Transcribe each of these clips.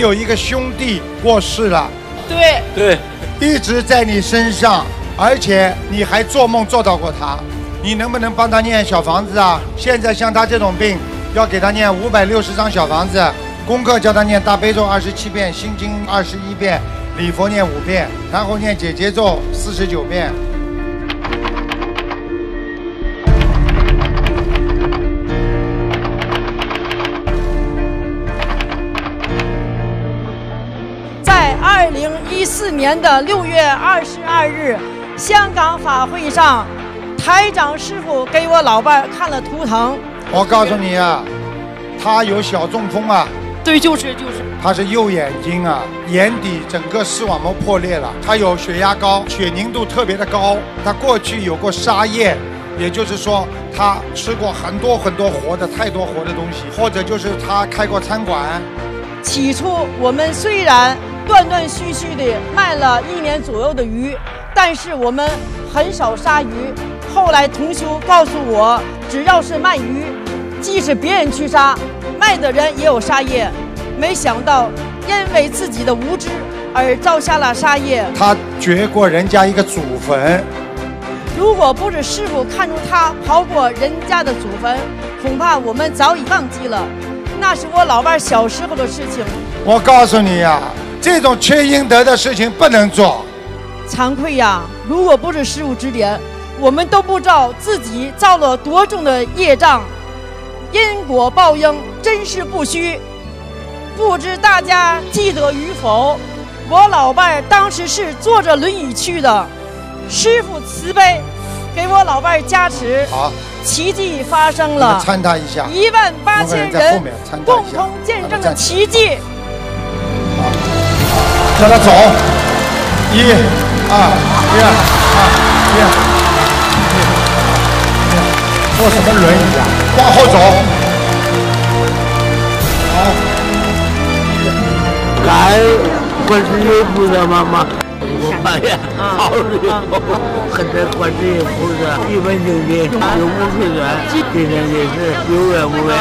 你有一个兄弟过世了，对，对，一直在你身上，而且你还做梦做到过他，你能不能帮他念小房子啊？现在像他这种病，要给他念五百六十张小房子，功课叫他念大悲咒二十七遍，心经二十一遍，礼佛念五遍，然后念姐姐咒四十九遍。一四年的六月二十二日，香港法会上，台长师傅给我老伴看了图腾。我告诉你啊，他有小中风啊，对，就是就是。他是右眼睛啊，眼底整个视网膜破裂了，他有血压高，血凝度特别的高，他过去有过沙叶，也就是说他吃过很多很多活的，太多活的东西，或者就是他开过餐馆。起初我们虽然断断续续的卖了一年左右的鱼，但是我们很少杀鱼。后来同修告诉我，只要是卖鱼，即使别人去杀，卖的人也有杀业。没想到因为自己的无知而造下了杀业。他掘过人家一个祖坟，如果不是师傅看出他刨过人家的祖坟，恐怕我们早已忘记了，那是我老伴儿小时候的事情。我告诉你呀、这种缺阴德的事情不能做。惭愧呀！如果不是师傅指点，我们都不知道自己造了多重的业障，因果报应真是不虚。不知大家记得与否？我老伴儿当时是坐着轮椅去的，师傅慈悲，给我老伴儿加持，好，奇迹发生了。参他一下。一万八千人共同见证了奇迹。叫他走，一、二、一、二、一、一，坐什么轮椅啊？往后走。感恩观世音菩萨妈妈，我发现好了以后，跟着观世音菩萨一本正经，永不退转，今天也是永远不变。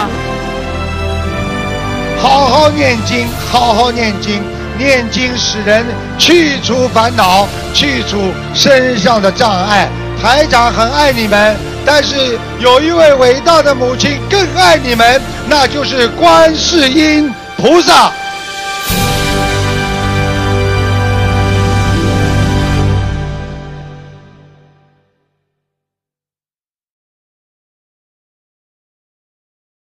好好念经，好好念经，念经使人去除烦恼，去除身上的障碍。台长很爱你们，但是有一位伟大的母亲更爱你们，那就是观世音菩萨。